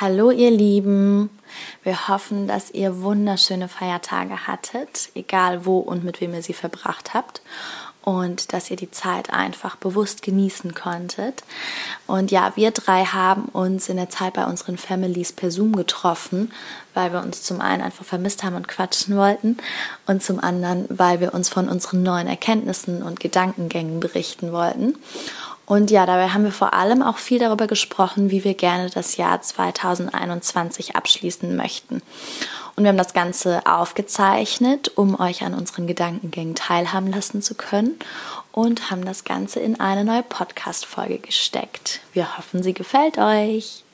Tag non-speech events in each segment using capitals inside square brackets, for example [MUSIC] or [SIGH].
Hallo ihr Lieben, wir hoffen, dass ihr wunderschöne Feiertage hattet, egal wo und mit wem ihr sie verbracht habt und dass ihr die Zeit einfach bewusst genießen konntet. Und ja, wir drei haben uns in der Zeit bei unseren Families per Zoom getroffen, weil wir uns zum einen einfach vermisst haben und quatschen wollten und zum anderen, weil wir uns von unseren neuen Erkenntnissen und Gedankengängen berichten wollten. Und ja, dabei haben wir vor allem auch viel darüber gesprochen, wie wir gerne das Jahr 2021 abschließen möchten. Und wir haben das Ganze aufgezeichnet, um euch an unseren Gedankengängen teilhaben lassen zu können und haben das Ganze in eine neue Podcast-Folge gesteckt. Wir hoffen, sie gefällt euch.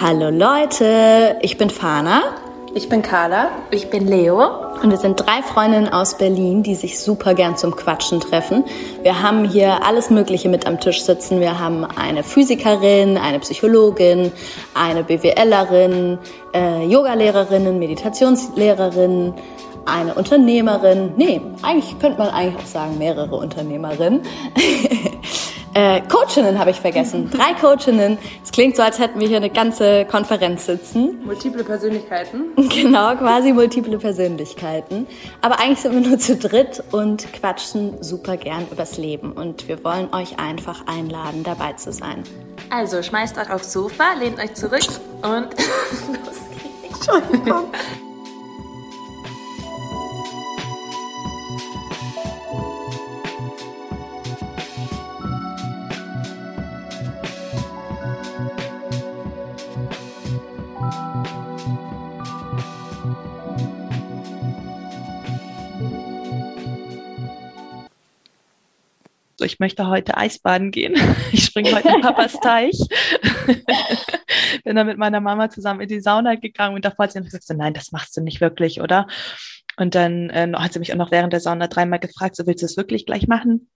Hallo Leute, ich bin Fana. Ich bin Carla. Ich bin Leo. Und wir sind drei Freundinnen aus Berlin, die sich super gern zum Quatschen treffen. Wir haben hier alles Mögliche mit am Tisch sitzen. Wir haben eine Physikerin, eine Psychologin, eine BWLerin, äh, Yogalehrerinnen, Meditationslehrerin, eine Unternehmerin. Nee, eigentlich könnte man eigentlich auch sagen mehrere Unternehmerinnen. [LAUGHS] Äh, Coachinnen habe ich vergessen. [LAUGHS] Drei Coachinnen. Es klingt so, als hätten wir hier eine ganze Konferenz sitzen. Multiple Persönlichkeiten. [LAUGHS] Genau, quasi multiple Persönlichkeiten. Aber eigentlich sind wir nur zu dritt und quatschen super gern übers Leben. Und wir wollen euch einfach einladen, dabei zu sein. Also schmeißt euch aufs Sofa, lehnt euch zurück und [LAUGHS] los geht's. Entschuldigung. Ich möchte heute Eisbaden gehen. [LAUGHS] Ich springe heute in Papas [LAUGHS] Teich. [LAUGHS] Bin dann mit meiner Mama zusammen in die Sauna gegangen und davor hat sie gesagt, so, nein, das machst du nicht wirklich, oder? Und dann äh, hat sie mich auch noch während der Sauna dreimal gefragt, so willst du es wirklich gleich machen?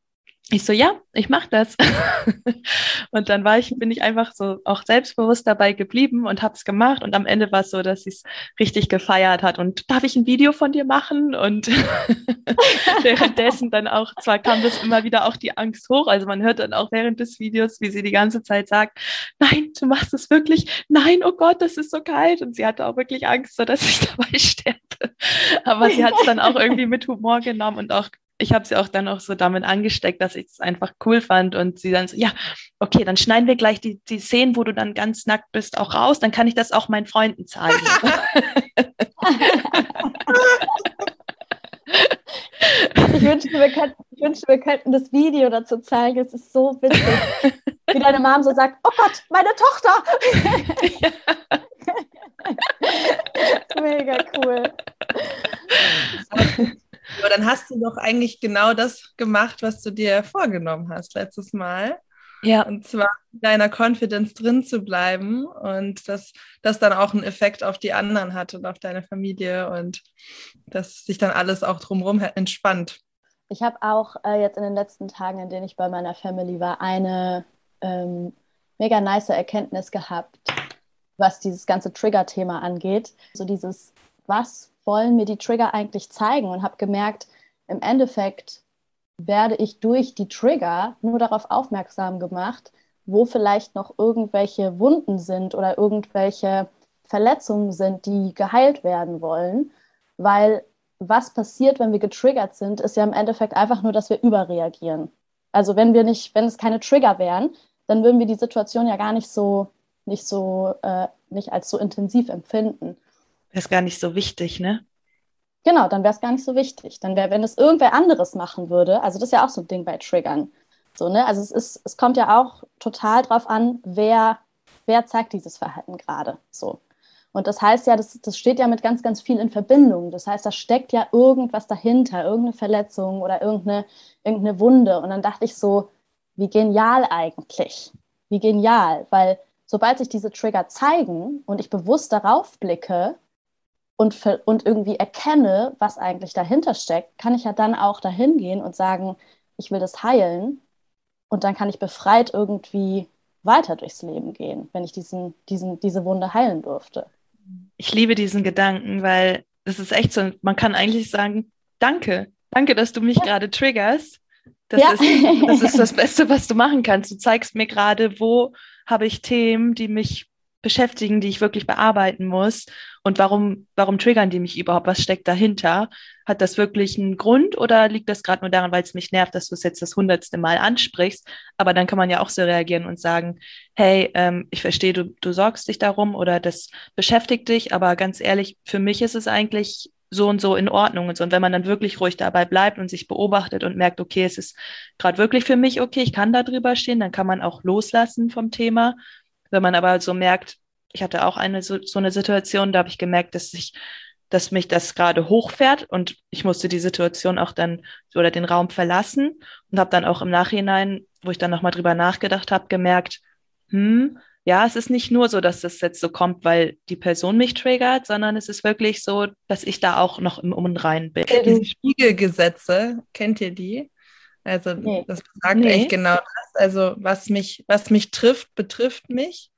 Ich so, ja, ich mache das. [LAUGHS] und dann war ich, bin ich einfach so auch selbstbewusst dabei geblieben und habe es gemacht. Und am Ende war es so, dass sie es richtig gefeiert hat. Und darf ich ein Video von dir machen? Und [LAUGHS] währenddessen dann auch, zwar kam das immer wieder auch die Angst hoch. Also man hört dann auch während des Videos, wie sie die ganze Zeit sagt, nein, du machst es wirklich. Nein, oh Gott, das ist so kalt. Und sie hatte auch wirklich Angst, so dass ich [LAUGHS] dabei sterbe. Aber sie hat es dann auch irgendwie mit Humor genommen und auch ich habe sie auch dann auch so damit angesteckt, dass ich es einfach cool fand und sie dann so, ja, okay, dann schneiden wir gleich die, die Szenen, wo du dann ganz nackt bist, auch raus, dann kann ich das auch meinen Freunden zeigen. ich, wünschte, wir könnten, ich wünschte, wir könnten das Video dazu zeigen. Es ist so witzig, wie deine Mom so sagt, oh Gott, meine Tochter. [LAUGHS] Mega cool. [LAUGHS] Aber dann hast du doch eigentlich genau das gemacht, was du dir vorgenommen hast letztes Mal. Ja. Und zwar in deiner Confidence drin zu bleiben und dass das dann auch einen Effekt auf die anderen hat und auf deine Familie und dass sich dann alles auch drumherum entspannt. Ich habe auch äh, jetzt in den letzten Tagen, in denen ich bei meiner Family war, eine ähm, mega nice Erkenntnis gehabt, was dieses ganze Trigger-Thema angeht. So dieses, was wollen mir die Trigger eigentlich zeigen und habe gemerkt, im Endeffekt werde ich durch die Trigger nur darauf aufmerksam gemacht, wo vielleicht noch irgendwelche Wunden sind oder irgendwelche Verletzungen sind, die geheilt werden wollen. Weil was passiert, wenn wir getriggert sind, ist ja im Endeffekt einfach nur, dass wir überreagieren. Also wenn wir nicht, wenn es keine Trigger wären, dann würden wir die Situation ja gar nicht so, nicht so, äh, nicht als so intensiv empfinden wäre es gar nicht so wichtig, ne? Genau, dann wäre es gar nicht so wichtig. Dann wäre, wenn es irgendwer anderes machen würde, also das ist ja auch so ein Ding bei Triggern. So, ne? Also es ist, es kommt ja auch total drauf an, wer, wer zeigt dieses Verhalten gerade. So. Und das heißt ja, das, das steht ja mit ganz, ganz viel in Verbindung. Das heißt, da steckt ja irgendwas dahinter, irgendeine Verletzung oder irgendeine, irgendeine Wunde. Und dann dachte ich so, wie genial eigentlich. Wie genial, weil sobald sich diese Trigger zeigen und ich bewusst darauf blicke, und, und irgendwie erkenne, was eigentlich dahinter steckt, kann ich ja dann auch dahin gehen und sagen, ich will das heilen. Und dann kann ich befreit irgendwie weiter durchs Leben gehen, wenn ich diesen, diesen, diese Wunde heilen durfte. Ich liebe diesen Gedanken, weil das ist echt so, man kann eigentlich sagen, danke, danke, dass du mich ja. gerade triggerst. Das, ja. ist, das ist [LAUGHS] das Beste, was du machen kannst. Du zeigst mir gerade, wo habe ich Themen, die mich beschäftigen, die ich wirklich bearbeiten muss? Und warum, warum triggern die mich überhaupt? Was steckt dahinter? Hat das wirklich einen Grund oder liegt das gerade nur daran, weil es mich nervt, dass du es jetzt das hundertste Mal ansprichst? Aber dann kann man ja auch so reagieren und sagen, hey, ähm, ich verstehe, du, du sorgst dich darum oder das beschäftigt dich, aber ganz ehrlich, für mich ist es eigentlich so und so in Ordnung und so. Und wenn man dann wirklich ruhig dabei bleibt und sich beobachtet und merkt, okay, es ist gerade wirklich für mich okay, ich kann da drüber stehen, dann kann man auch loslassen vom Thema. Wenn man aber so merkt, ich hatte auch eine so, so eine Situation, da habe ich gemerkt, dass ich, dass mich das gerade hochfährt und ich musste die Situation auch dann oder den Raum verlassen und habe dann auch im Nachhinein, wo ich dann nochmal drüber nachgedacht habe, gemerkt, hm, ja, es ist nicht nur so, dass das jetzt so kommt, weil die Person mich triggert, sondern es ist wirklich so, dass ich da auch noch im Umrein bin. Diese Spiegelgesetze, kennt ihr die? Also nee. das sagt nee. echt genau das. Also was mich, was mich trifft, betrifft mich.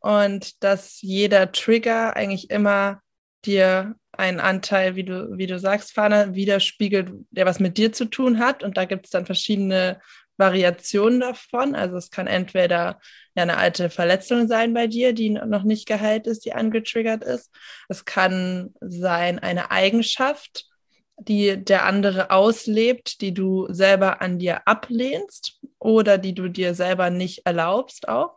Und dass jeder Trigger eigentlich immer dir einen Anteil, wie du, wie du sagst, Fana, widerspiegelt, der was mit dir zu tun hat. Und da gibt es dann verschiedene Variationen davon. Also es kann entweder ja, eine alte Verletzung sein bei dir, die noch nicht geheilt ist, die angetriggert ist. Es kann sein eine Eigenschaft, die der andere auslebt, die du selber an dir ablehnst oder die du dir selber nicht erlaubst auch.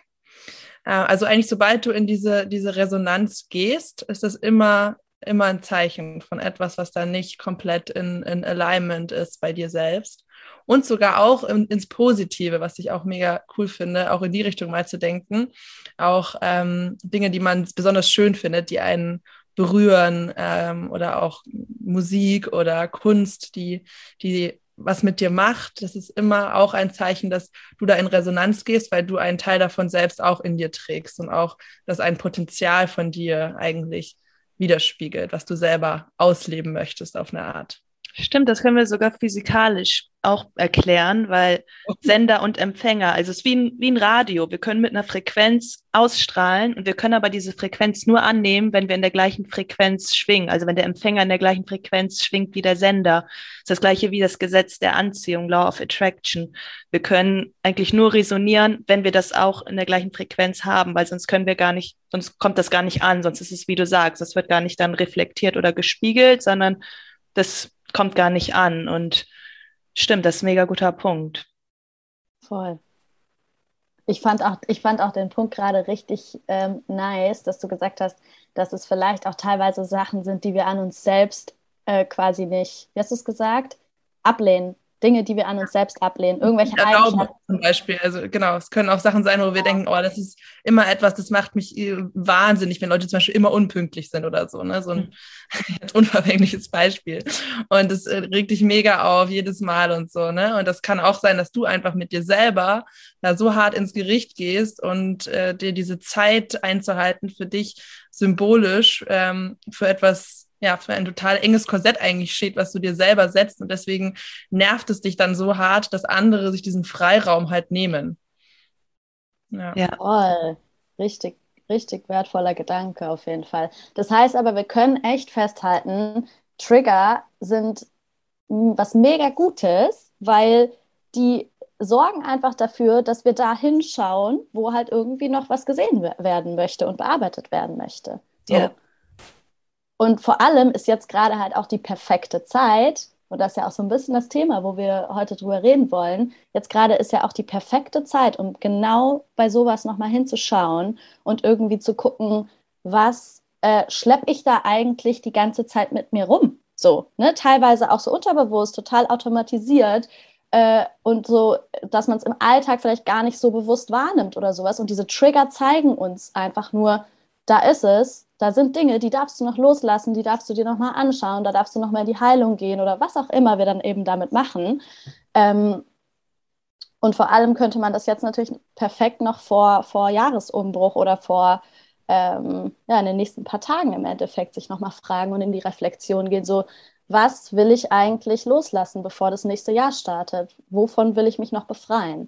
Äh, also eigentlich, sobald du in diese, diese Resonanz gehst, ist es immer, immer ein Zeichen von etwas, was da nicht komplett in, in Alignment ist bei dir selbst und sogar auch in, ins Positive, was ich auch mega cool finde, auch in die Richtung mal zu denken. Auch ähm, Dinge, die man besonders schön findet, die einen berühren ähm, oder auch Musik oder Kunst, die, die was mit dir macht, das ist immer auch ein Zeichen, dass du da in Resonanz gehst, weil du einen Teil davon selbst auch in dir trägst und auch, dass ein Potenzial von dir eigentlich widerspiegelt, was du selber ausleben möchtest auf eine Art. Stimmt, das können wir sogar physikalisch auch erklären, weil [LAUGHS] Sender und Empfänger, also es ist wie ein, wie ein Radio. Wir können mit einer Frequenz ausstrahlen und wir können aber diese Frequenz nur annehmen, wenn wir in der gleichen Frequenz schwingen. Also wenn der Empfänger in der gleichen Frequenz schwingt wie der Sender. Das ist das gleiche wie das Gesetz der Anziehung, Law of Attraction. Wir können eigentlich nur resonieren, wenn wir das auch in der gleichen Frequenz haben, weil sonst können wir gar nicht, sonst kommt das gar nicht an, sonst ist es, wie du sagst, das wird gar nicht dann reflektiert oder gespiegelt, sondern das kommt gar nicht an. Und stimmt, das ist ein mega guter Punkt. Voll. Ich fand auch, ich fand auch den Punkt gerade richtig ähm, nice, dass du gesagt hast, dass es vielleicht auch teilweise Sachen sind, die wir an uns selbst äh, quasi nicht, wie hast du es gesagt, ablehnen. Dinge, die wir an uns selbst ablehnen, irgendwelche ja, Eigenschaften. Zum Beispiel, also genau, es können auch Sachen sein, wo wir denken, oh, das ist immer etwas, das macht mich äh, wahnsinnig, wenn Leute zum Beispiel immer unpünktlich sind oder so, ne? So ein [LAUGHS] unverfängliches Beispiel. Und das äh, regt dich mega auf jedes Mal und so, ne? Und das kann auch sein, dass du einfach mit dir selber da so hart ins Gericht gehst und äh, dir diese Zeit einzuhalten für dich symbolisch ähm, für etwas ja, für ein total enges Korsett eigentlich steht, was du dir selber setzt. Und deswegen nervt es dich dann so hart, dass andere sich diesen Freiraum halt nehmen. Ja. ja. Voll. Richtig, richtig wertvoller Gedanke auf jeden Fall. Das heißt aber, wir können echt festhalten, Trigger sind was mega Gutes, weil die sorgen einfach dafür, dass wir da hinschauen, wo halt irgendwie noch was gesehen werden möchte und bearbeitet werden möchte. So. Ja. Und vor allem ist jetzt gerade halt auch die perfekte Zeit, und das ist ja auch so ein bisschen das Thema, wo wir heute drüber reden wollen. Jetzt gerade ist ja auch die perfekte Zeit, um genau bei sowas nochmal hinzuschauen und irgendwie zu gucken, was äh, schleppe ich da eigentlich die ganze Zeit mit mir rum? So, ne? Teilweise auch so unterbewusst, total automatisiert. Äh, und so, dass man es im Alltag vielleicht gar nicht so bewusst wahrnimmt oder sowas. Und diese Trigger zeigen uns einfach nur, da ist es, da sind Dinge, die darfst du noch loslassen, die darfst du dir nochmal anschauen, da darfst du nochmal in die Heilung gehen oder was auch immer wir dann eben damit machen. Ähm, und vor allem könnte man das jetzt natürlich perfekt noch vor, vor Jahresumbruch oder vor ähm, ja, in den nächsten paar Tagen im Endeffekt sich nochmal fragen und in die Reflexion gehen. So, was will ich eigentlich loslassen, bevor das nächste Jahr startet? Wovon will ich mich noch befreien?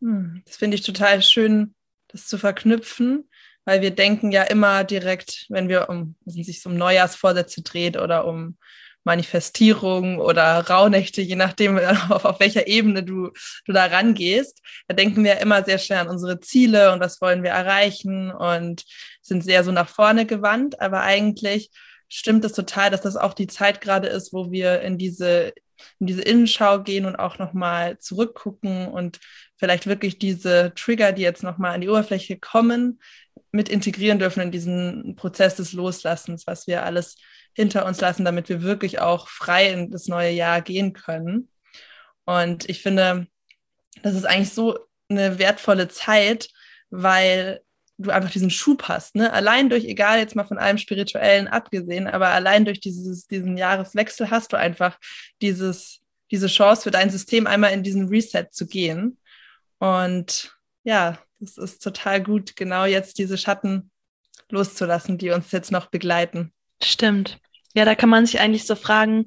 Hm, das finde ich total schön, das zu verknüpfen weil wir denken ja immer direkt, wenn wir um, wenn sich um Neujahrsvorsätze dreht oder um Manifestierung oder Rauhnächte, je nachdem, [LAUGHS] auf, auf welcher Ebene du, du da rangehst. Da denken wir immer sehr schnell an unsere Ziele und was wollen wir erreichen und sind sehr so nach vorne gewandt. Aber eigentlich stimmt es total, dass das auch die Zeit gerade ist, wo wir in diese, in diese Innenschau gehen und auch nochmal zurückgucken und vielleicht wirklich diese Trigger, die jetzt nochmal an die Oberfläche kommen, mit integrieren dürfen in diesen Prozess des Loslassens, was wir alles hinter uns lassen, damit wir wirklich auch frei in das neue Jahr gehen können. Und ich finde, das ist eigentlich so eine wertvolle Zeit, weil du einfach diesen Schub hast. Ne? Allein durch, egal jetzt mal von allem Spirituellen abgesehen, aber allein durch dieses, diesen Jahreswechsel hast du einfach dieses, diese Chance für dein System einmal in diesen Reset zu gehen. Und ja, das ist total gut, genau jetzt diese Schatten loszulassen, die uns jetzt noch begleiten. Stimmt. Ja, da kann man sich eigentlich so fragen,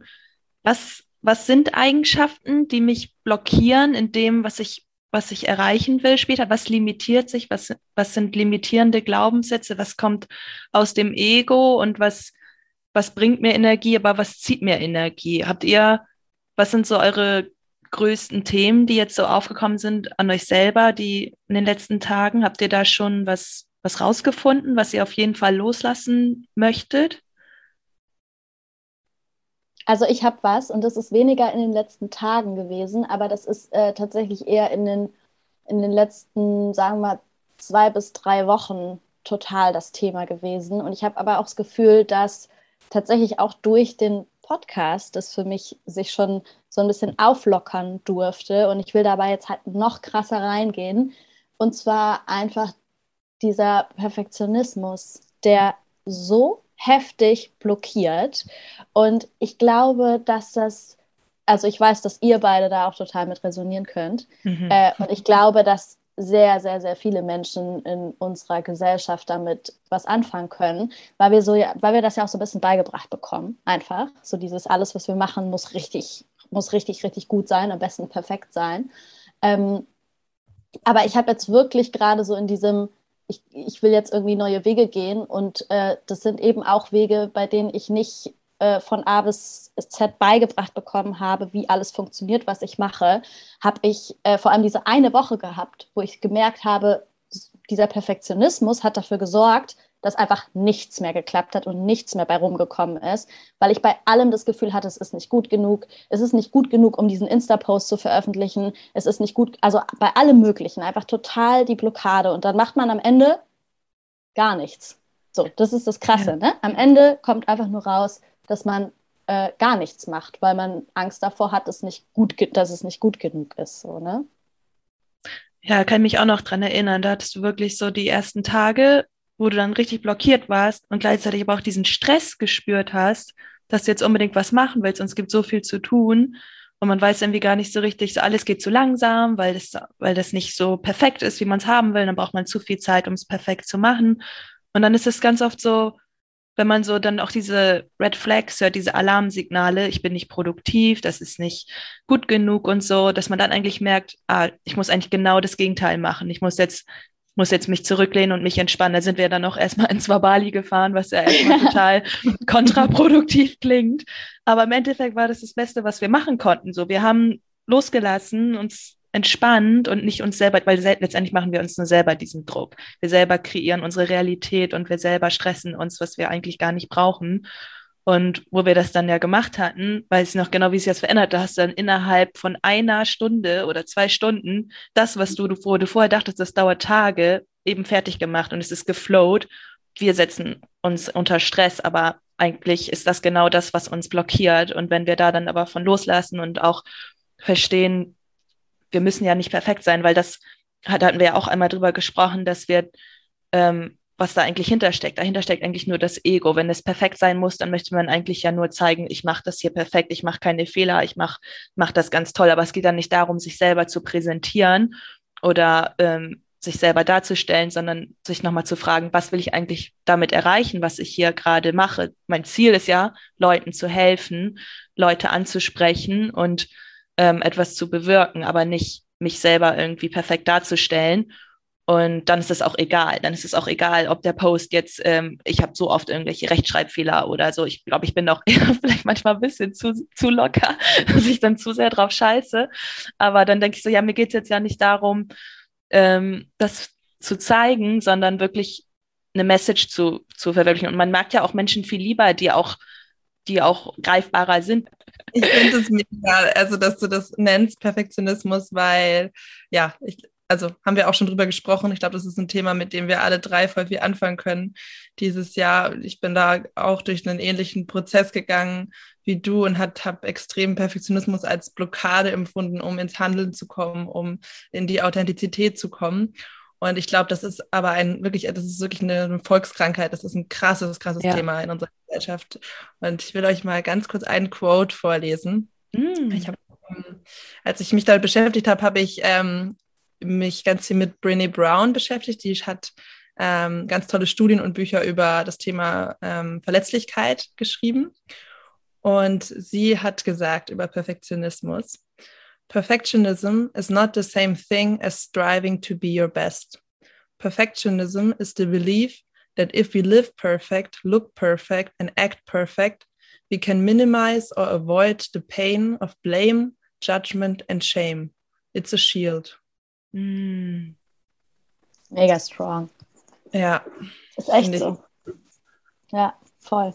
was, was sind Eigenschaften, die mich blockieren in dem, was ich, was ich erreichen will später? Was limitiert sich? Was, was sind limitierende Glaubenssätze? Was kommt aus dem Ego und was, was bringt mir Energie, aber was zieht mir Energie? Habt ihr, was sind so eure größten Themen, die jetzt so aufgekommen sind an euch selber, die in den letzten Tagen? Habt ihr da schon was, was rausgefunden, was ihr auf jeden Fall loslassen möchtet? Also ich habe was und das ist weniger in den letzten Tagen gewesen, aber das ist äh, tatsächlich eher in den, in den letzten, sagen wir mal, zwei bis drei Wochen total das Thema gewesen. Und ich habe aber auch das Gefühl, dass tatsächlich auch durch den Podcast das für mich sich schon so ein bisschen auflockern durfte. Und ich will dabei jetzt halt noch krasser reingehen. Und zwar einfach dieser Perfektionismus, der so heftig blockiert. Und ich glaube, dass das, also ich weiß, dass ihr beide da auch total mit resonieren könnt. Mhm. Äh, und ich glaube, dass sehr, sehr, sehr viele Menschen in unserer Gesellschaft damit was anfangen können, weil wir so weil wir das ja auch so ein bisschen beigebracht bekommen, einfach. So dieses alles, was wir machen, muss richtig, muss richtig, richtig gut sein, am besten perfekt sein. Ähm, aber ich habe jetzt wirklich gerade so in diesem, ich, ich will jetzt irgendwie neue Wege gehen und äh, das sind eben auch Wege, bei denen ich nicht äh, von A bis Z beigebracht bekommen habe, wie alles funktioniert, was ich mache, habe ich äh, vor allem diese eine Woche gehabt, wo ich gemerkt habe, dieser Perfektionismus hat dafür gesorgt, dass einfach nichts mehr geklappt hat und nichts mehr bei rumgekommen ist, weil ich bei allem das Gefühl hatte, es ist nicht gut genug, es ist nicht gut genug, um diesen Insta-Post zu veröffentlichen, es ist nicht gut, also bei allem Möglichen, einfach total die Blockade und dann macht man am Ende gar nichts. So, das ist das Krasse. Ne? Am Ende kommt einfach nur raus, dass man äh, gar nichts macht, weil man Angst davor hat, dass, nicht gut, dass es nicht gut genug ist. So, ne? Ja, kann mich auch noch dran erinnern. Da hattest du wirklich so die ersten Tage wo du dann richtig blockiert warst und gleichzeitig aber auch diesen Stress gespürt hast, dass du jetzt unbedingt was machen willst und es gibt so viel zu tun und man weiß irgendwie gar nicht so richtig, so alles geht zu langsam, weil das, weil das nicht so perfekt ist, wie man es haben will, dann braucht man zu viel Zeit, um es perfekt zu machen. Und dann ist es ganz oft so, wenn man so dann auch diese Red Flags hört, diese Alarmsignale, ich bin nicht produktiv, das ist nicht gut genug und so, dass man dann eigentlich merkt, ah, ich muss eigentlich genau das Gegenteil machen. Ich muss jetzt muss jetzt mich zurücklehnen und mich entspannen. Da sind wir dann auch erstmal [LAUGHS] ins Wabali gefahren, was ja erstmal [LAUGHS] total kontraproduktiv klingt. Aber im Endeffekt war das das Beste, was wir machen konnten. So, wir haben losgelassen, uns entspannt und nicht uns selber, weil letztendlich machen wir uns nur selber diesen Druck. Wir selber kreieren unsere Realität und wir selber stressen uns, was wir eigentlich gar nicht brauchen. Und wo wir das dann ja gemacht hatten, weiß ich noch genau, wie sich das verändert. Da hast du dann innerhalb von einer Stunde oder zwei Stunden das, was du, wo du vorher dachtest, das dauert Tage, eben fertig gemacht und es ist geflowt. Wir setzen uns unter Stress, aber eigentlich ist das genau das, was uns blockiert. Und wenn wir da dann aber von loslassen und auch verstehen, wir müssen ja nicht perfekt sein, weil das da hatten wir ja auch einmal drüber gesprochen, dass wir ähm, was da eigentlich hintersteckt. Dahinter steckt eigentlich nur das Ego. Wenn es perfekt sein muss, dann möchte man eigentlich ja nur zeigen, ich mache das hier perfekt, ich mache keine Fehler, ich mache mach das ganz toll. Aber es geht dann nicht darum, sich selber zu präsentieren oder ähm, sich selber darzustellen, sondern sich nochmal zu fragen, was will ich eigentlich damit erreichen, was ich hier gerade mache. Mein Ziel ist ja, Leuten zu helfen, Leute anzusprechen und ähm, etwas zu bewirken, aber nicht mich selber irgendwie perfekt darzustellen Und dann ist es auch egal. Dann ist es auch egal, ob der Post jetzt, ähm, ich habe so oft irgendwelche Rechtschreibfehler oder so. Ich glaube, ich bin auch [LAUGHS] vielleicht manchmal ein bisschen zu, zu locker, [LAUGHS] dass ich dann zu sehr drauf scheiße. Aber dann denke ich so, ja, mir geht es jetzt ja nicht darum, ähm, das zu zeigen, sondern wirklich eine Message zu, zu verwirklichen. Und man merkt ja auch Menschen viel lieber, die auch, die auch greifbarer sind. Ich finde es mega, also dass du das nennst, Perfektionismus, weil ja, ich, also haben wir auch schon drüber gesprochen. Ich glaube, das ist ein Thema, mit dem wir alle drei voll viel anfangen können dieses Jahr. Ich bin da auch durch einen ähnlichen Prozess gegangen wie du und habe extremen Perfektionismus als Blockade empfunden, um ins Handeln zu kommen, um in die Authentizität zu kommen. Und ich glaube, das ist aber ein wirklich, das ist wirklich eine Volkskrankheit. Das ist ein krasses, krasses ja. Thema in unserer Gesellschaft. Und ich will euch mal ganz kurz einen Quote vorlesen. Mm. Ich hab, ähm, als ich mich damit beschäftigt habe, habe ich ähm, mich ganz viel mit Brene Brown beschäftigt. Die hat ähm, ganz tolle Studien und Bücher über das Thema ähm, Verletzlichkeit geschrieben. Und sie hat gesagt über Perfektionismus, Perfectionism is not the same thing as striving to be your best. Perfectionism is the belief that if we live perfect, look perfect, and act perfect, we can minimize or avoid the pain of blame, judgment, and shame. It's a shield. Mm. Mega strong. Ja. Ist echt so. Ja, voll.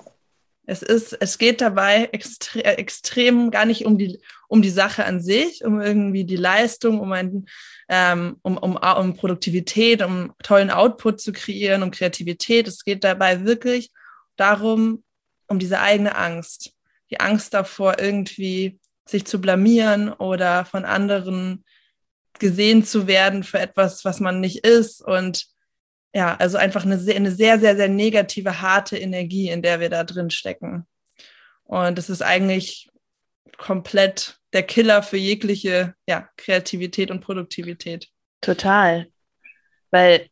Es ist, es geht dabei extre extrem gar nicht um die, um die Sache an sich, um irgendwie die Leistung, um ein, ähm, um, um, um Produktivität, um tollen Output zu kreieren, um Kreativität. Es geht dabei wirklich darum, um diese eigene Angst. Die Angst davor, irgendwie sich zu blamieren oder von anderen gesehen zu werden für etwas, was man nicht ist. Und ja, also einfach eine sehr, eine sehr, sehr, sehr negative, harte Energie, in der wir da drin stecken. Und das ist eigentlich komplett der Killer für jegliche ja, Kreativität und Produktivität. Total. Weil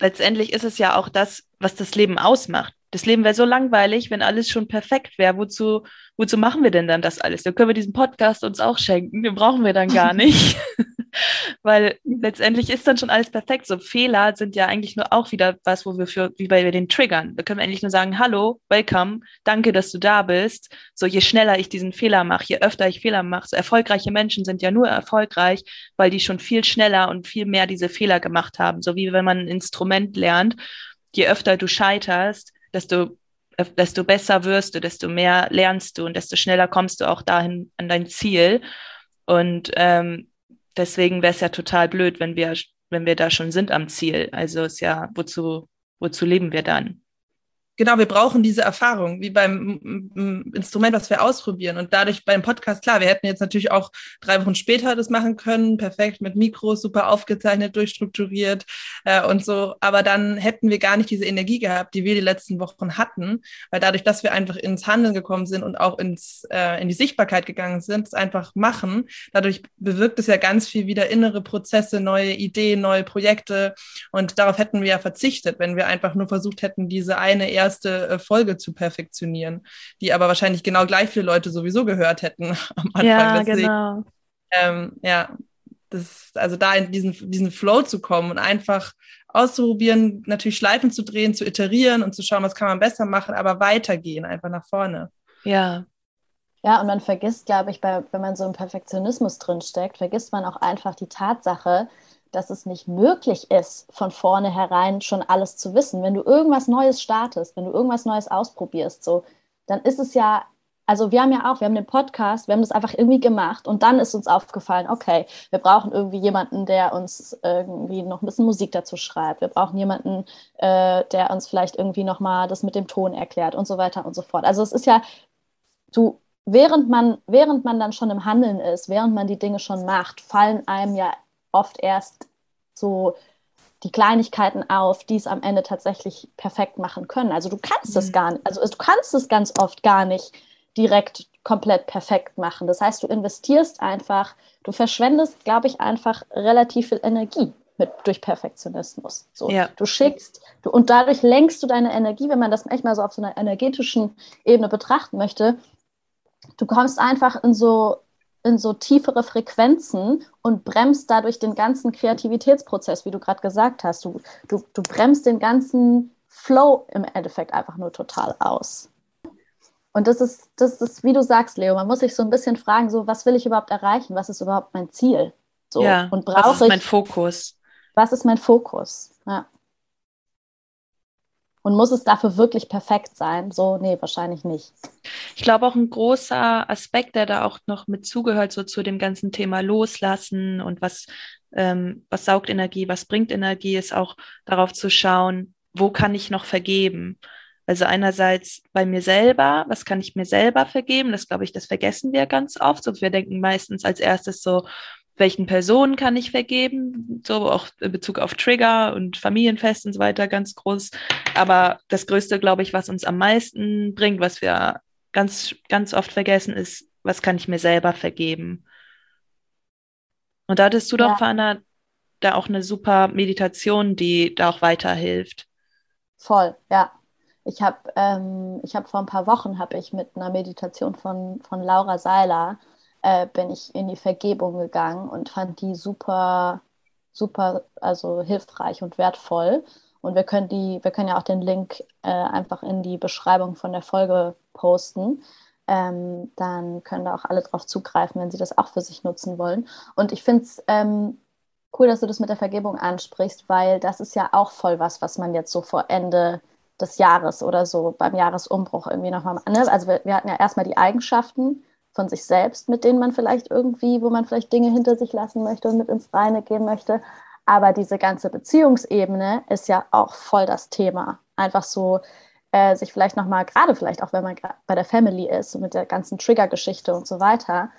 letztendlich ist es ja auch das, was das Leben ausmacht. Das Leben wäre so langweilig, wenn alles schon perfekt wäre. Wozu, wozu machen wir denn dann das alles? Dann können wir diesen Podcast uns auch schenken. Den brauchen wir dann gar [LAUGHS] nicht. [LAUGHS] Weil letztendlich ist dann schon alles perfekt. So Fehler sind ja eigentlich nur auch wieder was, wo wir für, wie bei den Triggern. Da können wir endlich nur sagen, hallo, welcome, danke, dass du da bist. So je schneller ich diesen Fehler mache, je öfter ich Fehler mache. So erfolgreiche Menschen sind ja nur erfolgreich, weil die schon viel schneller und viel mehr diese Fehler gemacht haben. So wie wenn man ein Instrument lernt, je öfter du scheiterst, desto desto besser wirst du, desto mehr lernst du und desto schneller kommst du auch dahin an dein Ziel. Und ähm, deswegen wäre es ja total blöd, wenn wir, wenn wir da schon sind am Ziel. Also ist ja, wozu, wozu leben wir dann? Genau, wir brauchen diese Erfahrung, wie beim Instrument, was wir ausprobieren. Und dadurch beim Podcast, klar, wir hätten jetzt natürlich auch drei Wochen später das machen können, perfekt mit Mikros, super aufgezeichnet, durchstrukturiert äh, und so. Aber dann hätten wir gar nicht diese Energie gehabt, die wir die letzten Wochen hatten, weil dadurch, dass wir einfach ins Handeln gekommen sind und auch ins, äh, in die Sichtbarkeit gegangen sind, es einfach machen, dadurch bewirkt es ja ganz viel wieder innere Prozesse, neue Ideen, neue Projekte. Und darauf hätten wir ja verzichtet, wenn wir einfach nur versucht hätten, diese eine eher erste äh, Folge zu perfektionieren, die aber wahrscheinlich genau gleich viele Leute sowieso gehört hätten [LAUGHS] am Anfang. Ja, Deswegen, genau. Ähm, ja, das, also da in diesen, diesen Flow zu kommen und einfach auszuprobieren, natürlich Schleifen zu drehen, zu iterieren und zu schauen, was kann man besser machen, aber weitergehen, einfach nach vorne. Ja. Ja, und man vergisst, glaube ich, bei, wenn man so im Perfektionismus drinsteckt, vergisst man auch einfach die Tatsache, dass es nicht möglich ist, von vornherein schon alles zu wissen. Wenn du irgendwas Neues startest, wenn du irgendwas Neues ausprobierst, so, dann ist es ja, also wir haben ja auch, wir haben den Podcast, wir haben das einfach irgendwie gemacht und dann ist uns aufgefallen, okay, wir brauchen irgendwie jemanden, der uns irgendwie noch ein bisschen Musik dazu schreibt. Wir brauchen jemanden, äh, der uns vielleicht irgendwie nochmal das mit dem Ton erklärt und so weiter und so fort. Also es ist ja, du, während man, während man dann schon im Handeln ist, während man die Dinge schon macht, fallen einem ja oft erst so die Kleinigkeiten auf, die es am Ende tatsächlich perfekt machen können. Also du kannst es mhm. gar nicht, also du kannst es ganz oft gar nicht direkt komplett perfekt machen. Das heißt, du investierst einfach, du verschwendest, glaube ich, einfach relativ viel Energie mit, durch Perfektionismus. So, ja. Du schickst du, und dadurch lenkst du deine Energie, wenn man das echt mal so auf so einer energetischen Ebene betrachten möchte. Du kommst einfach in so in so tiefere Frequenzen und bremst dadurch den ganzen Kreativitätsprozess, wie du gerade gesagt hast. Du, du, du bremst den ganzen Flow im Endeffekt einfach nur total aus. Und das ist, das ist, wie du sagst, Leo, man muss sich so ein bisschen fragen, so, was will ich überhaupt erreichen? Was ist überhaupt mein Ziel? So, ja, und brauche was ist mein Fokus? Was ist mein Fokus? Ja. Und muss es dafür wirklich perfekt sein? So, nee, wahrscheinlich nicht. Ich glaube auch ein großer Aspekt, der da auch noch mit zugehört, so zu dem ganzen Thema Loslassen und was, ähm, was saugt Energie, was bringt Energie, ist auch darauf zu schauen, wo kann ich noch vergeben? Also einerseits bei mir selber, was kann ich mir selber vergeben? Das glaube ich, das vergessen wir ganz oft. So, wir denken meistens als erstes so, welchen Personen kann ich vergeben, so auch in Bezug auf Trigger und Familienfest und so weiter ganz groß. Aber das Größte, glaube ich, was uns am meisten bringt, was wir ganz, ganz oft vergessen, ist, was kann ich mir selber vergeben? Und da hattest du ja. doch, Fana, da auch eine super Meditation, die da auch weiterhilft. Voll, ja. Ich habe ähm, hab vor ein paar Wochen habe ich mit einer Meditation von, von Laura Seiler äh, bin ich in die Vergebung gegangen und fand die super, super, also hilfreich und wertvoll. Und wir können die, wir können ja auch den Link äh, einfach in die Beschreibung von der Folge posten. Ähm, dann können da auch alle drauf zugreifen, wenn sie das auch für sich nutzen wollen. Und ich finde es ähm, cool, dass du das mit der Vergebung ansprichst, weil das ist ja auch voll was, was man jetzt so vor Ende des Jahres oder so beim Jahresumbruch irgendwie nochmal. Ne? Also wir, wir hatten ja erstmal die Eigenschaften, von sich selbst, mit denen man vielleicht irgendwie, wo man vielleicht Dinge hinter sich lassen möchte und mit ins Reine gehen möchte. Aber diese ganze Beziehungsebene ist ja auch voll das Thema. Einfach so äh, sich vielleicht nochmal, gerade vielleicht auch, wenn man bei der Family ist und mit der ganzen Trigger-Geschichte und so weiter,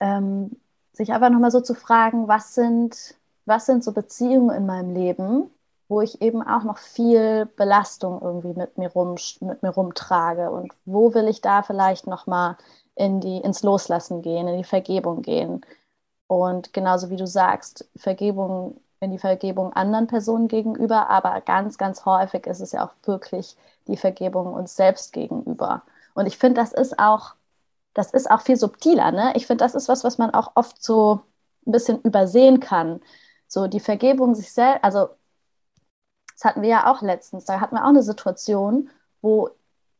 ähm, sich einfach nochmal so zu fragen, was sind, was sind so Beziehungen in meinem Leben, wo ich eben auch noch viel Belastung irgendwie mit mir, rum, mit mir rumtrage und wo will ich da vielleicht nochmal in ins Loslassen gehen, in die Vergebung gehen. Und genauso wie du sagst, Vergebung in die Vergebung anderen Personen gegenüber, aber ganz, ganz häufig ist es ja auch wirklich die Vergebung uns selbst gegenüber. Und ich finde, das ist auch, das ist auch viel subtiler. Ne? Ich finde, das ist was, was man auch oft so ein bisschen übersehen kann. So die Vergebung sich selbst, also das hatten wir ja auch letztens, da hatten wir auch eine Situation, wo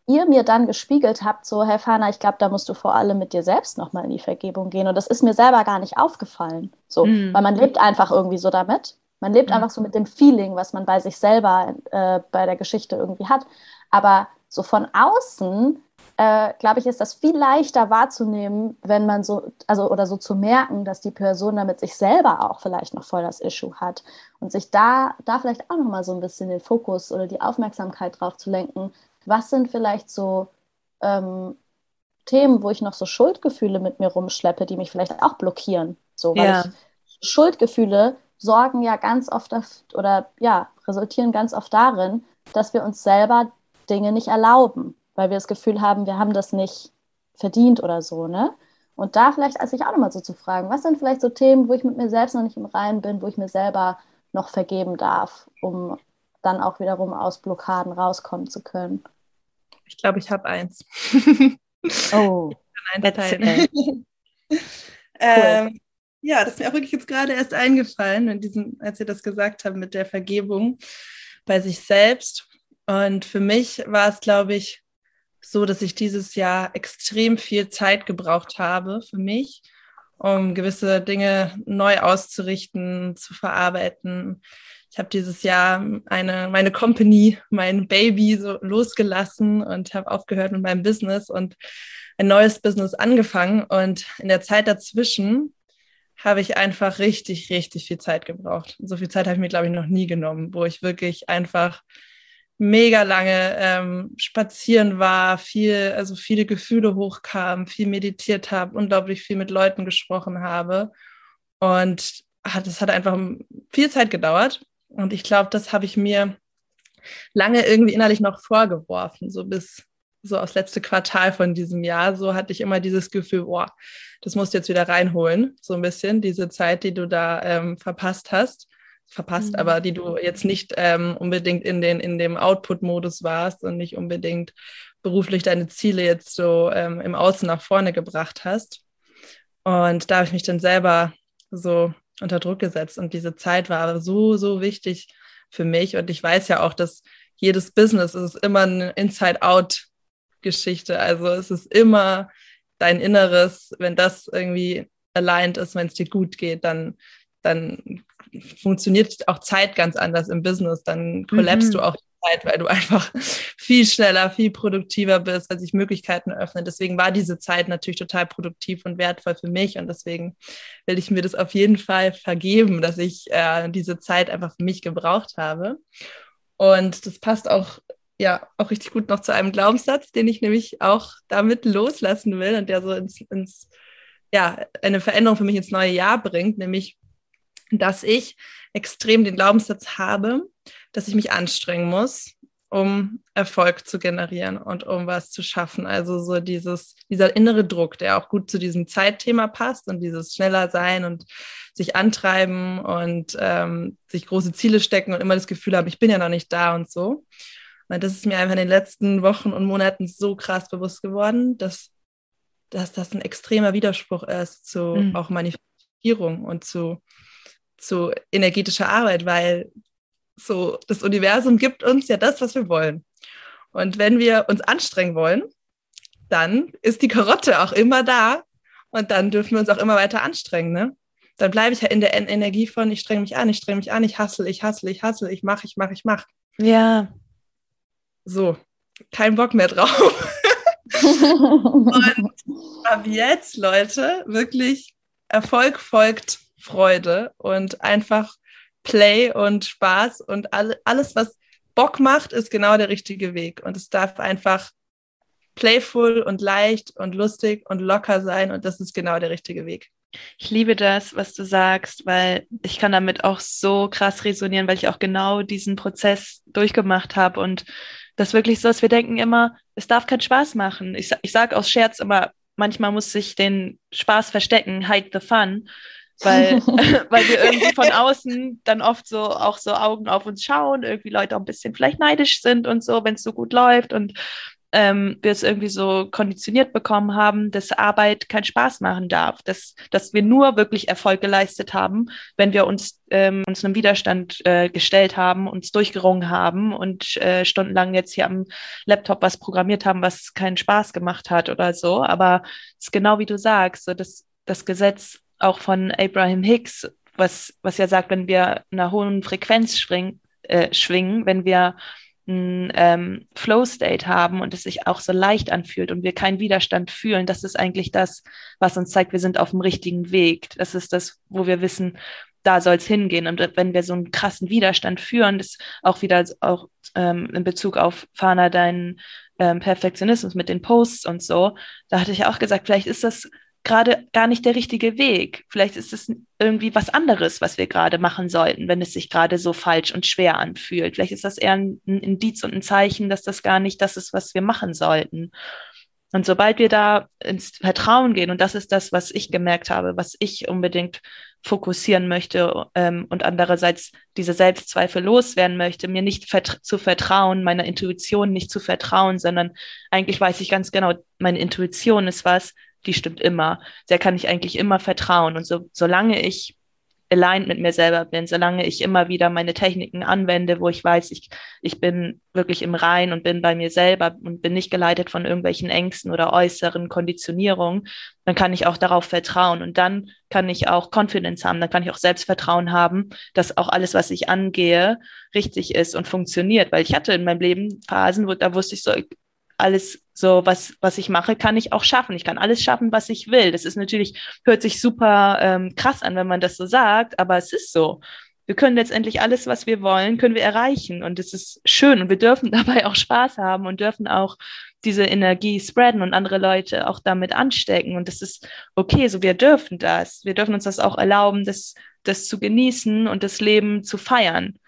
ihr mir dann gespiegelt habt, so, Herr Fahner, ich glaube, da musst du vor allem mit dir selbst nochmal in die Vergebung gehen. Und das ist mir selber gar nicht aufgefallen. So, mhm. weil man lebt einfach irgendwie so damit. Man lebt mhm. einfach so mit dem Feeling, was man bei sich selber äh, bei der Geschichte irgendwie hat. Aber so von außen, äh, glaube ich, ist das viel leichter wahrzunehmen, wenn man so, also oder so zu merken, dass die Person damit sich selber auch vielleicht noch voll das Issue hat. Und sich da, da vielleicht auch nochmal so ein bisschen den Fokus oder die Aufmerksamkeit drauf zu lenken, was sind vielleicht so ähm, Themen, wo ich noch so Schuldgefühle mit mir rumschleppe, die mich vielleicht auch blockieren. So, weil ja. ich, Schuldgefühle sorgen ja ganz oft oder ja, resultieren ganz oft darin, dass wir uns selber Dinge nicht erlauben, weil wir das Gefühl haben, wir haben das nicht verdient oder so, ne? Und da vielleicht als ich auch nochmal so zu fragen, was sind vielleicht so Themen, wo ich mit mir selbst noch nicht im Reinen bin, wo ich mir selber noch vergeben darf, um dann auch wiederum aus Blockaden rauskommen zu können. Ich glaube, ich habe eins. [LAUGHS] Oh, eins teilen. [LAUGHS] ähm, ja, das ist mir auch wirklich jetzt gerade erst eingefallen, in diesem, als ihr das gesagt habt mit der Vergebung bei sich selbst. Und für mich war es, glaube ich, so, dass ich dieses Jahr extrem viel Zeit gebraucht habe für mich, um gewisse Dinge neu auszurichten, zu verarbeiten, ich habe dieses Jahr eine, meine Company, mein Baby so losgelassen und habe aufgehört mit meinem Business und ein neues Business angefangen. Und in der Zeit dazwischen habe ich einfach richtig, richtig viel Zeit gebraucht. So viel Zeit habe ich mir, glaube ich, noch nie genommen, wo ich wirklich einfach mega lange ähm, spazieren war, viel, also viele Gefühle hochkamen, viel meditiert habe, unglaublich viel mit Leuten gesprochen habe. Und es hat einfach viel Zeit gedauert. Und ich glaube, das habe ich mir lange irgendwie innerlich noch vorgeworfen, so bis so aufs letzte Quartal von diesem Jahr. So hatte ich immer dieses Gefühl, boah, das musst du jetzt wieder reinholen, so ein bisschen, diese Zeit, die du da ähm, verpasst hast. Verpasst, mhm. aber die du jetzt nicht ähm, unbedingt in, den, in dem Output-Modus warst und nicht unbedingt beruflich deine Ziele jetzt so ähm, im Außen nach vorne gebracht hast. Und da habe ich mich dann selber so unter Druck gesetzt. Und diese Zeit war so, so wichtig für mich. Und ich weiß ja auch, dass jedes Business ist immer eine Inside-Out-Geschichte. Also es ist immer dein Inneres, wenn das irgendwie aligned ist, wenn es dir gut geht, dann, dann funktioniert auch Zeit ganz anders im Business. Dann kollapst mhm. du auch Zeit, weil du einfach [LAUGHS] viel schneller, viel produktiver bist, weil sich Möglichkeiten öffnen. Deswegen war diese Zeit natürlich total produktiv und wertvoll für mich und deswegen will ich mir das auf jeden Fall vergeben, dass ich äh, diese Zeit einfach für mich gebraucht habe. Und das passt auch ja auch richtig gut noch zu einem Glaubenssatz, den ich nämlich auch damit loslassen will und der so ins, ins ja eine Veränderung für mich ins neue Jahr bringt, nämlich dass ich extrem den Glaubenssatz habe, dass ich mich anstrengen muss, um Erfolg zu generieren und um was zu schaffen. Also so dieses, dieser innere Druck, der auch gut zu diesem Zeitthema passt und dieses schneller sein und sich antreiben und ähm, sich große Ziele stecken und immer das Gefühl haben, ich bin ja noch nicht da und so. Und das ist mir einfach in den letzten Wochen und Monaten so krass bewusst geworden, dass, dass das ein extremer Widerspruch ist zu mhm. auch Manifestierung und zu, zu energetischer Arbeit, weil so, das Universum gibt uns ja das, was wir wollen. Und wenn wir uns anstrengen wollen, dann ist die Karotte auch immer da und dann dürfen wir uns auch immer weiter anstrengen. Ne? Dann bleibe ich ja in der Energie von, ich strenge mich an, ich strenge mich an, ich hassle, ich hassle, ich hassle, ich mache, ich mache, ich mache. Ja. So, kein Bock mehr drauf. [LAUGHS] und ab jetzt, Leute, wirklich Erfolg folgt Freude und einfach Play und Spaß und all, alles, was Bock macht, ist genau der richtige Weg. Und es darf einfach playful und leicht und lustig und locker sein und das ist genau der richtige Weg. Ich liebe das, was du sagst, weil ich kann damit auch so krass resonieren, weil ich auch genau diesen Prozess durchgemacht habe und das wirklich so ist, wir denken immer, es darf keinen Spaß machen. Ich, ich sage aus Scherz immer, manchmal muss sich den Spaß verstecken, hide the fun weil, [LAUGHS] [LAUGHS] weil wir irgendwie von außen dann oft so auch so Augen auf uns schauen, irgendwie Leute auch ein bisschen vielleicht neidisch sind und so, wenn es so gut läuft und ähm, wir es irgendwie so konditioniert bekommen haben, dass Arbeit keinen Spaß machen darf, dass, dass wir nur wirklich Erfolg geleistet haben, wenn wir uns, ähm, uns einem Widerstand äh, gestellt haben, uns durchgerungen haben und äh, stundenlang jetzt hier am Laptop was programmiert haben, was keinen Spaß gemacht hat oder so. Aber es ist genau wie du sagst, so das, das Gesetz auch von Abraham Hicks, was, was ja sagt, wenn wir einer hohen Frequenz schwingen, äh, schwingen wenn wir ein ähm, Flow-State haben und es sich auch so leicht anfühlt und wir keinen Widerstand fühlen, das ist eigentlich das, was uns zeigt, wir sind auf dem richtigen Weg. Das ist das, wo wir wissen, da soll es hingehen. Und wenn wir so einen krassen Widerstand führen, das auch wieder auch ähm, in Bezug auf Fana deinen ähm, Perfektionismus mit den Posts und so, da hatte ich auch gesagt, vielleicht ist das gerade gar nicht der richtige Weg. Vielleicht ist es irgendwie was anderes, was wir gerade machen sollten, wenn es sich gerade so falsch und schwer anfühlt. Vielleicht ist das eher ein, Indiz und ein Zeichen, dass das gar nicht das ist, was wir machen sollten. Und sobald wir da ins Vertrauen gehen, und das ist das, was ich gemerkt habe, was ich unbedingt fokussieren möchte ähm, und andererseits diese Selbstzweifel loswerden möchte, mir nicht vert zu vertrauen, meiner Intuition nicht zu vertrauen, sondern eigentlich weiß ich ganz genau, meine Intuition ist was, die stimmt immer. Der kann ich eigentlich immer vertrauen. Und so, solange ich aligned mit mir selber bin, solange ich immer wieder meine Techniken anwende, wo ich weiß, ich, ich bin wirklich im Rein und bin bei mir selber und bin nicht geleitet von irgendwelchen Ängsten oder äußeren Konditionierungen, dann kann ich auch darauf vertrauen und dann kann ich auch Confidence haben, dann kann ich auch Selbstvertrauen haben, dass auch alles, was ich angehe, richtig ist und funktioniert, weil ich hatte in meinem Leben Phasen, wo da wusste ich so, alles so, was, was ich mache, kann ich auch schaffen. Ich kann alles schaffen, was ich will. Das ist natürlich, hört sich super ähm, krass an, wenn man das so sagt, aber es ist so. Wir können letztendlich alles, was wir wollen, können wir erreichen. Und es ist schön und wir dürfen [LAUGHS] dabei auch Spaß haben und dürfen auch diese Energie spreaden und andere Leute auch damit anstecken. Und das ist okay, so wir dürfen das. Wir dürfen uns das auch erlauben, das, das zu genießen und das Leben zu feiern.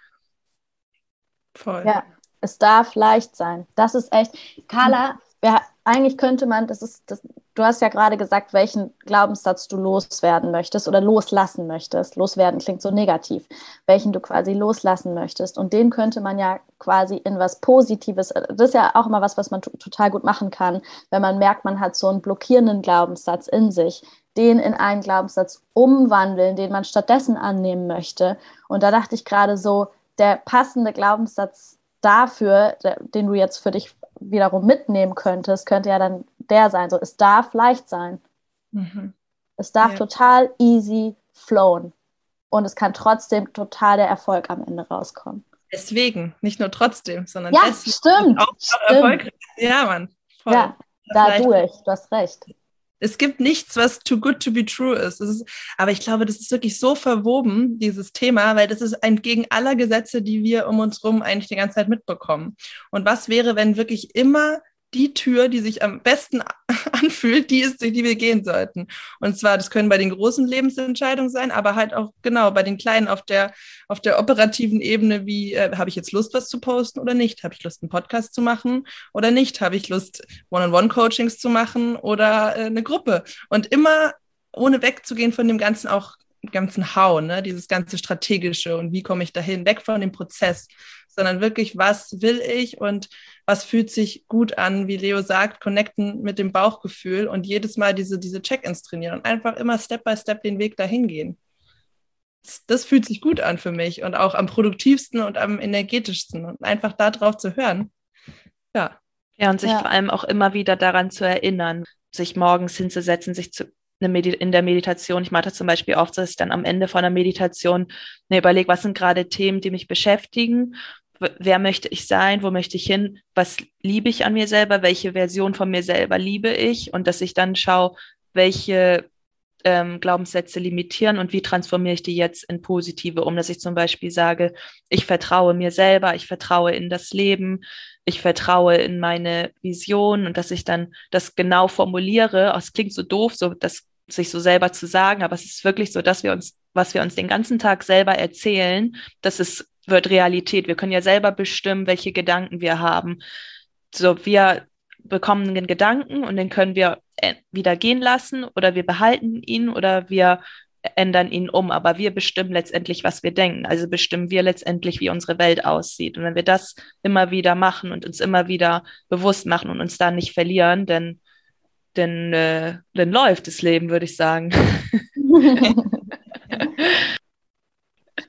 Voll. Ja, es darf leicht sein. Das ist echt. Carla, wer, eigentlich könnte man, das ist, das, du hast ja gerade gesagt, welchen Glaubenssatz du loswerden möchtest oder loslassen möchtest. Loswerden klingt so negativ. Welchen du quasi loslassen möchtest. Und den könnte man ja quasi in was Positives, das ist ja auch immer was, was man total gut machen kann, wenn man merkt, man hat so einen blockierenden Glaubenssatz in sich, den in einen Glaubenssatz umwandeln, den man stattdessen annehmen möchte. Und da dachte ich gerade so, der passende Glaubenssatz dafür, den du jetzt für dich wiederum mitnehmen könntest, könnte ja dann der sein. So, es darf leicht sein. Mhm. Es darf ja. total easy flowen. Und es kann trotzdem total der Erfolg am Ende rauskommen. Deswegen, nicht nur trotzdem, sondern ja, deswegen stimmt, auch, auch erfolgreich. Ja, Mann. Voll. Ja, dadurch, du hast recht. Es gibt nichts, was too good to be true ist. ist. Aber ich glaube, das ist wirklich so verwoben, dieses Thema, weil das ist entgegen aller Gesetze, die wir um uns herum eigentlich die ganze Zeit mitbekommen. Und was wäre, wenn wirklich immer die Tür, die sich am besten [LAUGHS] anfühlt, die ist, durch die wir gehen sollten. Und zwar, das können bei den großen Lebensentscheidungen sein, aber halt auch genau bei den kleinen auf der, auf der operativen Ebene, wie äh, habe ich jetzt Lust, was zu posten oder nicht? Habe ich Lust, einen Podcast zu machen oder nicht? Habe ich Lust, One-on-One-Coachings zu machen oder äh, eine Gruppe? Und immer ohne wegzugehen von dem Ganzen auch ganzen How, ne? dieses ganze strategische und wie komme ich dahin, weg von dem Prozess, sondern wirklich, was will ich und was fühlt sich gut an, wie Leo sagt, connecten mit dem Bauchgefühl und jedes Mal diese, diese Check-ins trainieren und einfach immer Step by Step den Weg dahin gehen. Das, das fühlt sich gut an für mich und auch am produktivsten und am energetischsten und einfach darauf zu hören. Ja. Ja, und sich ja. vor allem auch immer wieder daran zu erinnern, sich morgens hinzusetzen, sich zu in der Meditation. Ich mache das zum Beispiel oft, dass ich dann am Ende von der Meditation mir überlege, was sind gerade Themen, die mich beschäftigen? Wer möchte ich sein, wo möchte ich hin, was liebe ich an mir selber, welche Version von mir selber liebe ich? Und dass ich dann schaue, welche ähm, Glaubenssätze limitieren und wie transformiere ich die jetzt in positive, um dass ich zum Beispiel sage, ich vertraue mir selber, ich vertraue in das Leben, ich vertraue in meine Vision und dass ich dann das genau formuliere. Oh, es klingt so doof, so das sich so selber zu sagen, aber es ist wirklich so, dass wir uns, was wir uns den ganzen Tag selber erzählen, dass es wird Realität. Wir können ja selber bestimmen, welche Gedanken wir haben. So, wir bekommen einen Gedanken und den können wir äh, wieder gehen lassen oder wir behalten ihn oder wir ändern ihn um. Aber wir bestimmen letztendlich, was wir denken. Also bestimmen wir letztendlich, wie unsere Welt aussieht. Und wenn wir das immer wieder machen und uns immer wieder bewusst machen und uns da nicht verlieren, dann, dann, äh, dann läuft das Leben, würde ich sagen. [LAUGHS]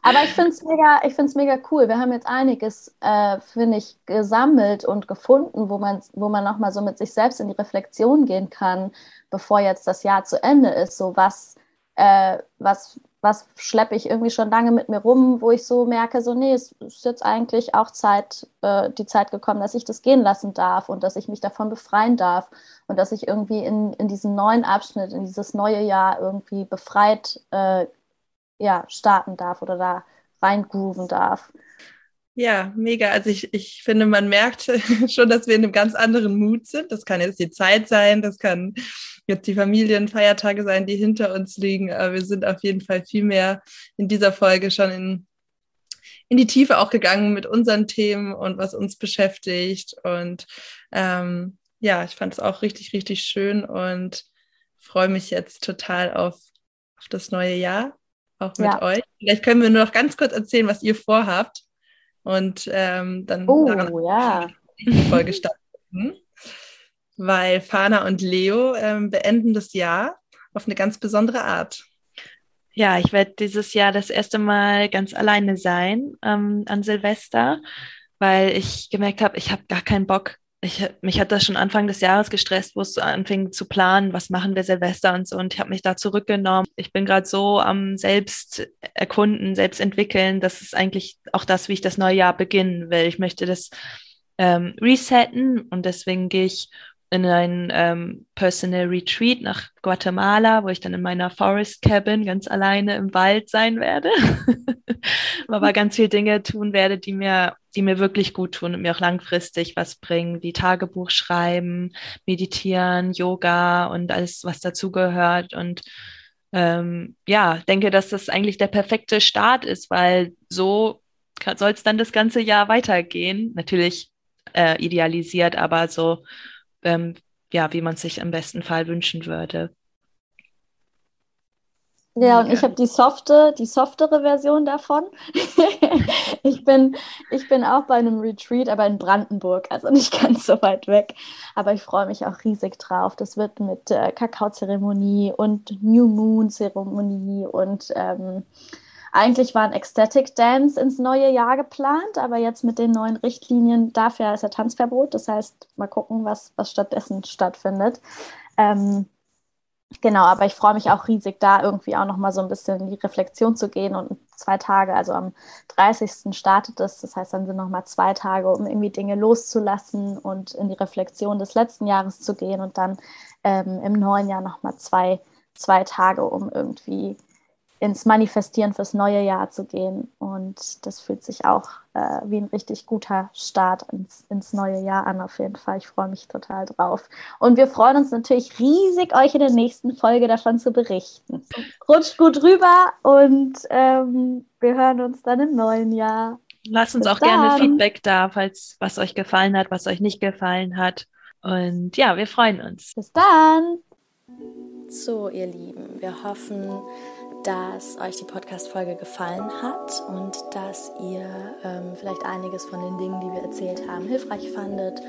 Aber ich finde es mega, mega cool. Wir haben jetzt einiges, äh, finde ich, gesammelt und gefunden, wo man, wo man nochmal so mit sich selbst in die Reflexion gehen kann, bevor jetzt das Jahr zu Ende ist. So was, äh, was, was schleppe ich irgendwie schon lange mit mir rum, wo ich so merke, so, nee, es ist jetzt eigentlich auch Zeit, äh, die Zeit gekommen, dass ich das gehen lassen darf und dass ich mich davon befreien darf und dass ich irgendwie in, in diesen neuen Abschnitt, in dieses neue Jahr irgendwie befreit äh, ja, starten darf oder da reingrooven darf. Ja, mega. Also ich, ich finde, man merkt [LAUGHS] schon, dass wir in einem ganz anderen Mut sind. Das kann jetzt die Zeit sein, das kann jetzt die Familienfeiertage sein, die hinter uns liegen. Aber wir sind auf jeden Fall viel mehr in dieser Folge schon in, in die Tiefe auch gegangen mit unseren Themen und was uns beschäftigt. Und ähm, ja, ich fand es auch richtig, richtig schön und freue mich jetzt total auf, auf das neue Jahr auch mit ja. euch. Vielleicht können wir nur noch ganz kurz erzählen, was ihr vorhabt. Und ähm, dann oh, ja. die Folge starten. Weil Fana und Leo ähm, beenden das Jahr auf eine ganz besondere Art. Ja, ich werde dieses Jahr das erste Mal ganz alleine sein ähm, an Silvester, weil ich gemerkt habe, ich habe gar keinen Bock, ich, mich hat das schon Anfang des Jahres gestresst, wo es anfing zu planen, was machen wir Silvester und so. Und ich habe mich da zurückgenommen. Ich bin gerade so am selbst erkunden, selbst entwickeln. Das ist eigentlich auch das, wie ich das neue Jahr beginnen will. Ich möchte das ähm, resetten und deswegen gehe ich in ein ähm, Personal Retreat nach Guatemala, wo ich dann in meiner Forest Cabin ganz alleine im Wald sein werde, [LAUGHS] aber ganz viele Dinge tun werde, die mir, die mir wirklich gut tun und mir auch langfristig was bringen, wie Tagebuch schreiben, meditieren, Yoga und alles, was dazugehört und ähm, ja, denke, dass das eigentlich der perfekte Start ist, weil so soll es dann das ganze Jahr weitergehen. Natürlich äh, idealisiert, aber so ähm, ja, wie man sich im besten Fall wünschen würde. Ja, und ich habe die softe, die softere Version davon. [LAUGHS] ich, bin, ich bin auch bei einem Retreat, aber in Brandenburg, also nicht ganz so weit weg. Aber ich freue mich auch riesig drauf. Das wird mit äh, Kakaozeremonie und New Moon-Zeremonie und ähm, eigentlich war ein Ecstatic Dance ins neue Jahr geplant, aber jetzt mit den neuen Richtlinien, dafür ist ja Tanzverbot. Das heißt, mal gucken, was, was stattdessen stattfindet. Ähm, Genau, aber ich freue mich auch riesig, da irgendwie auch nochmal so ein bisschen in die Reflexion zu gehen und zwei Tage, also am 30. startet es, das heißt, dann sind nochmal zwei Tage, um irgendwie Dinge loszulassen und in die Reflexion des letzten Jahres zu gehen und dann ähm, im neuen Jahr nochmal zwei, zwei Tage, um irgendwie ins Manifestieren fürs neue Jahr zu gehen. Und das fühlt sich auch äh, wie ein richtig guter Start ins, ins neue Jahr an, auf jeden Fall. Ich freue mich total drauf. Und wir freuen uns natürlich riesig, euch in der nächsten Folge davon zu berichten. Rutscht gut rüber und ähm, wir hören uns dann im neuen Jahr. Lasst uns Bis auch dann. gerne Feedback da, falls was euch gefallen hat, was euch nicht gefallen hat. Und ja, wir freuen uns. Bis dann. So, ihr Lieben, wir hoffen, dass euch die Podcast-Folge gefallen hat und dass ihr ähm, vielleicht einiges von den Dingen, die wir erzählt haben, hilfreich fandet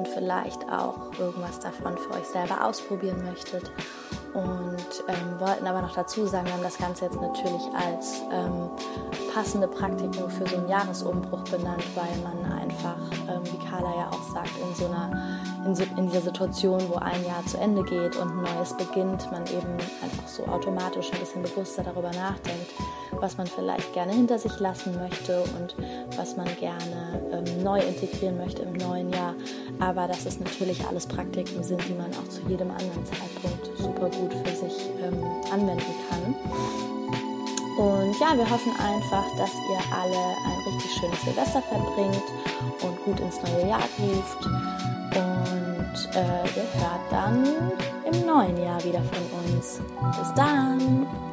und vielleicht auch irgendwas davon für euch selber ausprobieren möchtet. Und ähm, wollten aber noch dazu sagen, wir haben das Ganze jetzt natürlich als ähm, passende Praktiken für so einen Jahresumbruch benannt, weil man einfach, ähm, wie Carla ja auch sagt, in so einer in, so, in dieser Situation, wo ein Jahr zu Ende geht und ein neues beginnt, man eben einfach so automatisch ein bisschen bewusster darüber nachdenkt, was man vielleicht gerne hinter sich lassen möchte und was man gerne ähm, neu integrieren möchte im neuen Jahr. Aber dass es natürlich alles Praktiken sind, die man auch zu jedem anderen Zeitpunkt super gut für sich ähm, anwenden kann. Und ja, wir hoffen einfach, dass ihr alle ein richtig schönes Silvester verbringt und gut ins neue Jahr ruft. Und äh, ihr hört dann im neuen Jahr wieder von uns. Bis dann!